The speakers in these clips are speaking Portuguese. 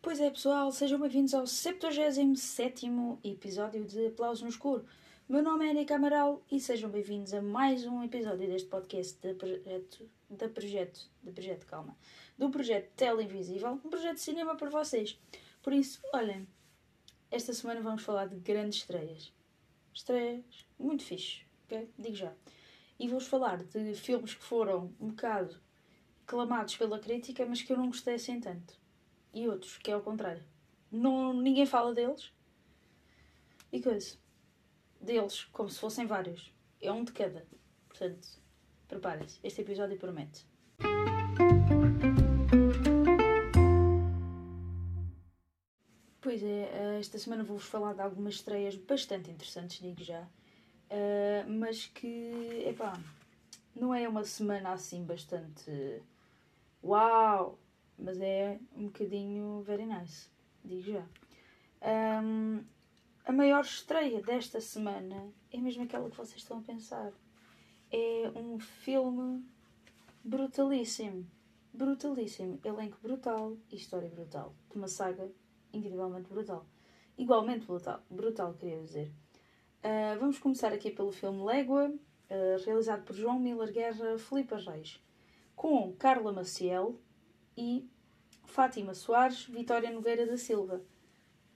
Pois é, pessoal, sejam bem-vindos ao 77 episódio de Aplausos no Escuro. Meu nome é Erika Amaral e sejam bem-vindos a mais um episódio deste podcast de projeto, da projeto, de projeto, calma, do projeto Televisível, um projeto de cinema para vocês. Por isso, olhem, esta semana vamos falar de grandes estreias. Estreias muito fixe, ok? Digo já. E vou-vos falar de filmes que foram um bocado clamados pela crítica, mas que eu não gostei assim tanto e outros, que é ao contrário. Não, ninguém fala deles. E coisa. Deles, como se fossem vários. É um de cada. Portanto, preparem-se. Este episódio promete. É, esta semana vou-vos falar de algumas estreias bastante interessantes, digo já. Uh, mas que, epá, não é uma semana assim bastante. Uau! mas é um bocadinho very nice, digo já. Um, a maior estreia desta semana é mesmo aquela que vocês estão a pensar. É um filme brutalíssimo. Brutalíssimo. Elenco brutal e história brutal. De uma saga incrivelmente brutal. Igualmente brutal, brutal queria dizer. Uh, vamos começar aqui pelo filme Légua, uh, realizado por João Miller Guerra Filipe Reis, com Carla Maciel, e Fátima Soares Vitória Nogueira da Silva.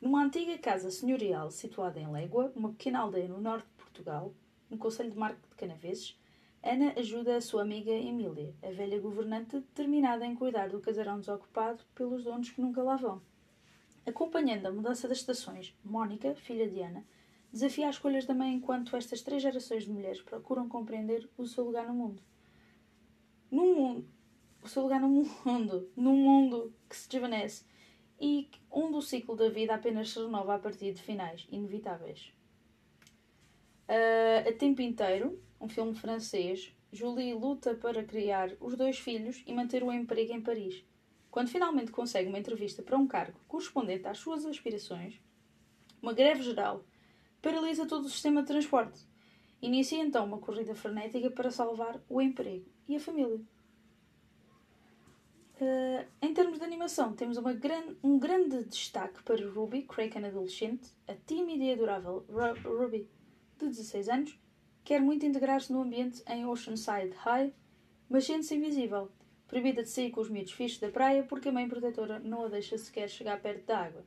Numa antiga casa senhorial situada em Légua, uma pequena aldeia no norte de Portugal, no Conselho de Marco de Canaveses, Ana ajuda a sua amiga Emília, a velha governante determinada em cuidar do casarão desocupado pelos donos que nunca lá vão. Acompanhando a mudança das estações, Mónica, filha de Ana, desafia as escolhas da mãe enquanto estas três gerações de mulheres procuram compreender o seu lugar no mundo. Num mundo o seu lugar no mundo, num mundo que se desvanece e onde o ciclo da vida apenas se renova a partir de finais inevitáveis. Uh, a tempo inteiro, um filme francês, Julie luta para criar os dois filhos e manter o emprego em Paris. Quando finalmente consegue uma entrevista para um cargo correspondente às suas aspirações, uma greve geral paralisa todo o sistema de transporte. Inicia então uma corrida frenética para salvar o emprego e a família. Uh, em termos de animação, temos gran um grande destaque para Ruby, Kraken adolescente, a tímida e adorável Ru Ruby, de 16 anos, quer muito integrar-se no ambiente em Oceanside High, mas sente-se invisível, proibida de sair com os miúdos fixos da praia porque a mãe protetora não a deixa sequer chegar perto da água.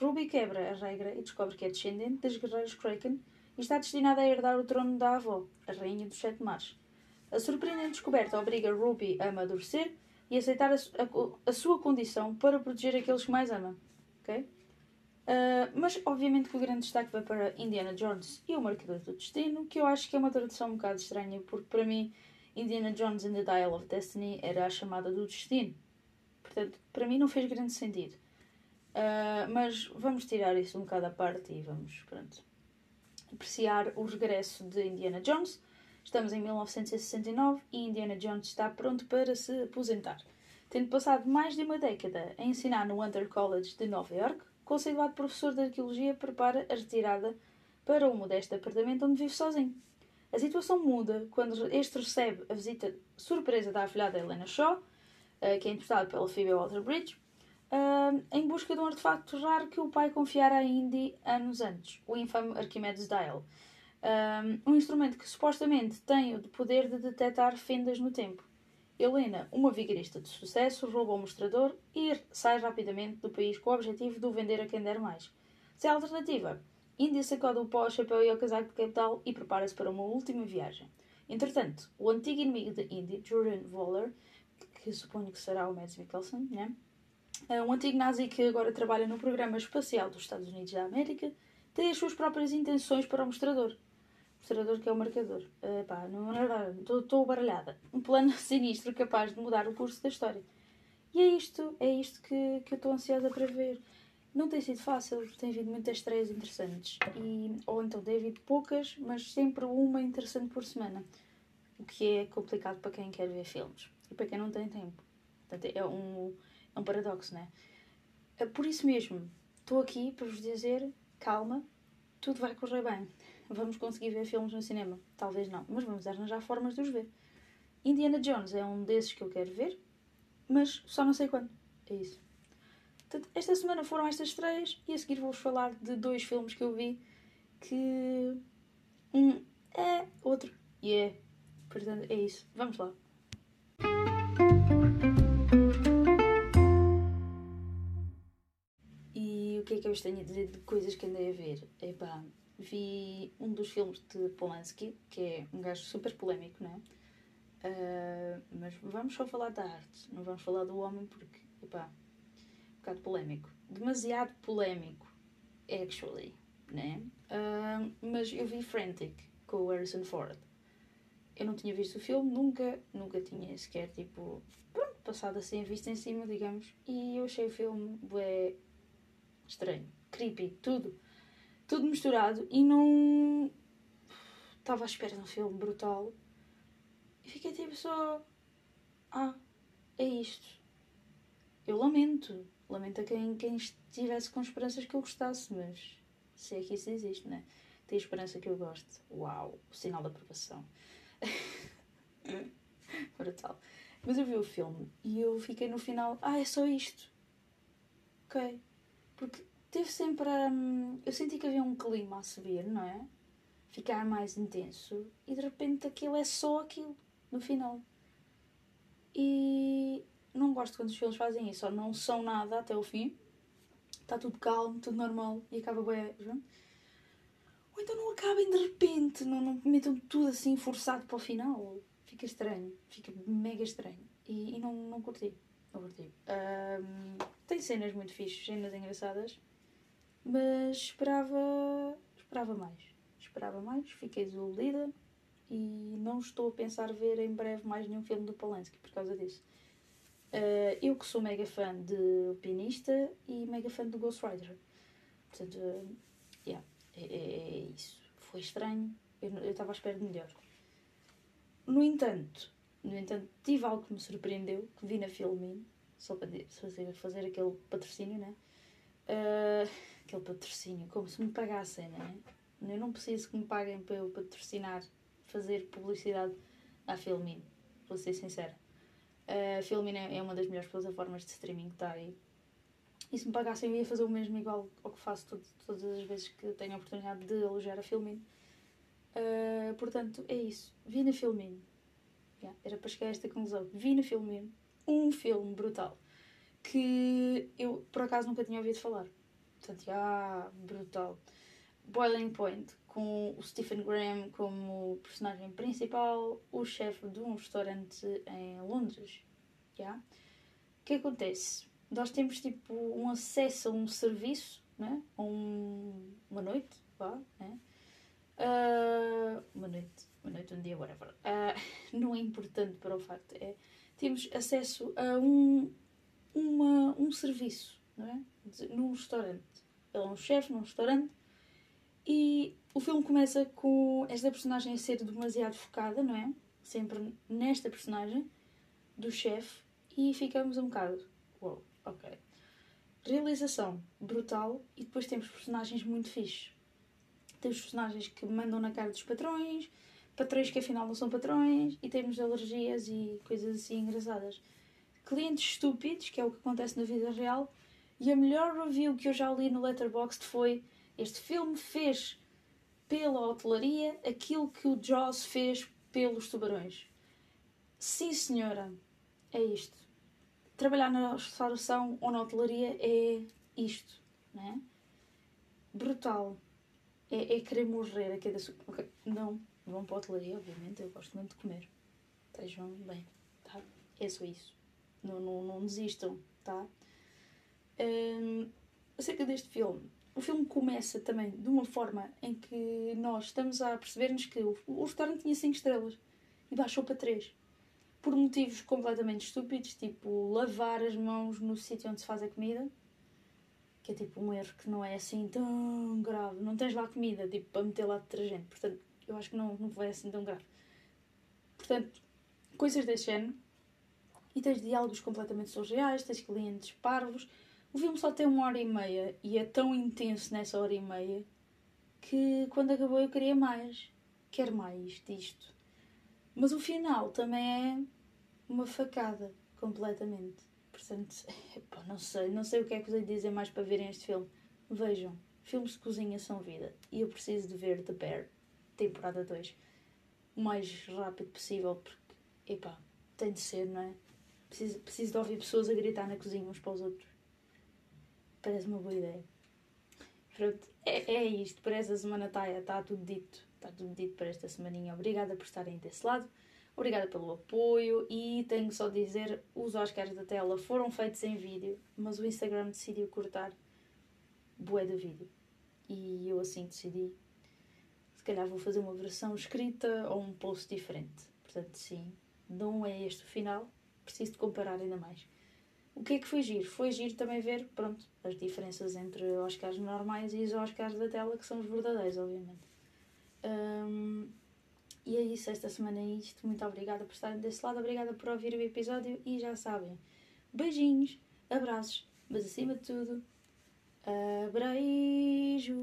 Ruby quebra a regra e descobre que é descendente das guerreiras Kraken e está destinada a herdar o trono da avó, a rainha dos sete mares. A surpreendente descoberta obriga Ruby a amadurecer e aceitar a, a, a sua condição para proteger aqueles que mais ama. Okay? Uh, mas, obviamente, que o grande destaque vai para Indiana Jones e o Marcador do Destino, que eu acho que é uma tradução um bocado estranha, porque para mim, Indiana Jones and the Dial of Destiny era a chamada do destino. Portanto, para mim não fez grande sentido. Uh, mas vamos tirar isso um bocado à parte e vamos, pronto, apreciar o regresso de Indiana Jones Estamos em 1969 e Indiana Jones está pronto para se aposentar. Tendo passado mais de uma década a ensinar no Hunter College de Nova York, o conceituado professor de arqueologia prepara a retirada para um modesto apartamento onde vive sozinho. A situação muda quando este recebe a visita surpresa da afilhada Helena Shaw, eh, que é interpretada pela Phoebe Waller-Bridge, eh, em busca de um artefacto raro que o pai confiara a Indy anos antes, o infame Archimedes Dial, um instrumento que supostamente tem o poder de detectar fendas no tempo. Helena, uma vigarista de sucesso, rouba o mostrador e sai rapidamente do país com o objetivo de o vender a quem der mais. Se a alternativa, India sacode o pó, chapéu e o casaco de capital e prepara-se para uma última viagem. Entretanto, o antigo inimigo de Indy, Julian Waller, que suponho que será o Mads Mikkelsen, né? um antigo nazi que agora trabalha no programa espacial dos Estados Unidos da América, tem as suas próprias intenções para o mostrador mostrador que é o marcador. Uh, pá, não é estou baralhada. Um plano sinistro capaz de mudar o curso da história. E é isto, é isto que, que eu estou ansiosa para ver. Não tem sido fácil, tem havido muitas estreias interessantes. E, ou então tem havido poucas, mas sempre uma interessante por semana. O que é complicado para quem quer ver filmes. E para quem não tem tempo. Portanto, é um, é um paradoxo, não é? Uh, por isso mesmo, estou aqui para vos dizer: calma, tudo vai correr bem. Vamos conseguir ver filmes no cinema? Talvez não, mas vamos arranjar formas de os ver. Indiana Jones é um desses que eu quero ver, mas só não sei quando. É isso. Portanto, esta semana foram estas três e a seguir vou-vos falar de dois filmes que eu vi que um é, outro e yeah. é. Portanto, é isso. Vamos lá. E o que é que eu vos tenho a dizer de coisas que andei a ver? Epá, vi um dos filmes de Polanski, que é um gajo super polémico, não é? Uh, mas vamos só falar da arte, não vamos falar do homem porque, epá, bocado polémico. Demasiado polémico, actually, né? Uh, mas eu vi Frantic com o Harrison Ford. Eu não tinha visto o filme, nunca, nunca tinha sequer, tipo, pronto, passado assim a vista em cima, digamos. E eu achei o filme, bué, estranho, creepy, tudo. Tudo misturado e não... Estava à espera de um filme brutal e fiquei tipo só. Ah, é isto. Eu lamento. Lamento a quem, quem estivesse com esperanças que eu gostasse, mas se é que isso existe, né? Tem esperança que eu goste. Uau, o sinal da aprovação. Brutal. Mas eu vi o filme e eu fiquei no final, ah, é só isto. Ok. Porque teve sempre. Hum, eu senti que havia um clima a subir, não é? Ficar mais intenso e de repente aquilo é só aquilo no final. E não gosto quando os filmes fazem isso, ou não são nada até o fim, está tudo calmo, tudo normal e acaba bem. Ou então não acabem de repente, não, não metam tudo assim forçado para o final. Fica estranho, fica mega estranho. E, e não, não curti. Não curti. Um, tem cenas muito fixas, cenas engraçadas, mas esperava, esperava mais. Esperava mais, fiquei desiludida e não estou a pensar ver em breve mais nenhum filme do Polanski por causa disso. Uh, eu que sou mega fã de Pianista e mega fã do Ghost Rider. Portanto, uh, yeah, é, é, é, isso. Foi estranho, eu estava à espera de melhor. No entanto, no entanto, tive algo que me surpreendeu, que vi na Filmin, só para fazer, fazer aquele patrocínio, né? Uh, aquele patrocínio, como se me pagassem, né? Eu não preciso que me paguem para eu patrocinar fazer publicidade à Filmin, vou ser sincera. A Filmin é uma das melhores plataformas de streaming que está aí. E se me pagassem eu ia fazer o mesmo igual ao que faço todas as vezes que tenho a oportunidade de elogiar a Filmin. Uh, portanto, é isso. Vi na Filmin. Yeah, era para chegar a esta conclusão. Vi na Filmin um filme brutal que eu por acaso nunca tinha ouvido falar. Portanto, ah, brutal. Boiling Point, com o Stephen Graham como personagem principal, o chefe de um restaurante em Londres. Yeah? O que acontece? Nós temos tipo um acesso a um serviço, né? um, uma noite, vá, né? Uh, uma noite, uma noite, um dia, whatever. Uh, não é importante para o facto, é temos acesso a um, uma, um serviço, não é? Num restaurante. Ele é um chefe num restaurante e o filme começa com esta personagem a ser demasiado focada, não é? Sempre nesta personagem do chefe e ficamos um bocado. Uou, wow, ok. Realização brutal e depois temos personagens muito fixes. Temos personagens que mandam na cara dos patrões, patrões que afinal não são patrões e temos alergias e coisas assim engraçadas. Clientes estúpidos, que é o que acontece na vida real, e a melhor review que eu já li no Letterboxd foi este filme fez pela hotelaria aquilo que o Jaws fez pelos tubarões. Sim, senhora, é isto. Trabalhar na restauração ou na hotelaria é isto, não é? Brutal. É, é querer morrer a cada okay. Não vão para a hotelaria, obviamente, eu gosto muito de comer. Estejam bem, tá? É só isso. Não, não, não desistam, tá? Um, acerca deste filme, o filme começa também de uma forma em que nós estamos a perceber-nos que o, o restaurante tinha 5 estrelas e baixou para 3. Por motivos completamente estúpidos, tipo lavar as mãos no sítio onde se faz a comida, que é tipo um erro que não é assim tão grave. Não tens lá comida, tipo, para meter lá detergente. Portanto, eu acho que não, não foi assim tão grave. Portanto, coisas desse género. E tens diálogos completamente surreais, tens clientes parvos, O filme só tem uma hora e meia e é tão intenso nessa hora e meia que quando acabou eu queria mais. Quero mais disto. Mas o final também é uma facada, completamente. Portanto, epá, não sei, não sei o que é que vos hei de dizer mais para verem este filme. Vejam, filmes de cozinha são vida. E eu preciso de ver The Bear, temporada 2, o mais rápido possível, porque, epá, tem de ser, não é? Preciso, preciso de ouvir pessoas a gritar na cozinha uns para os outros. Parece uma boa ideia. Pronto, é, é isto. Para esta semana está tá tudo dito. Está tudo dito para esta semaninha. Obrigada por estarem desse lado. Obrigada pelo apoio e tenho só de dizer, os Oscars da tela foram feitos em vídeo, mas o Instagram decidiu cortar bué do vídeo. E eu assim decidi. Se calhar vou fazer uma versão escrita ou um post diferente. Portanto, sim, não é este o final. Preciso de comparar ainda mais. O que é que foi giro? Foi giro também ver, pronto, as diferenças entre Oscars normais e os Oscars da tela, que são os verdadeiros, obviamente. Um, e é isso, esta semana é isto. Muito obrigada por estarem desse lado, obrigada por ouvir o episódio e já sabem, beijinhos, abraços, mas acima de tudo, abreijos.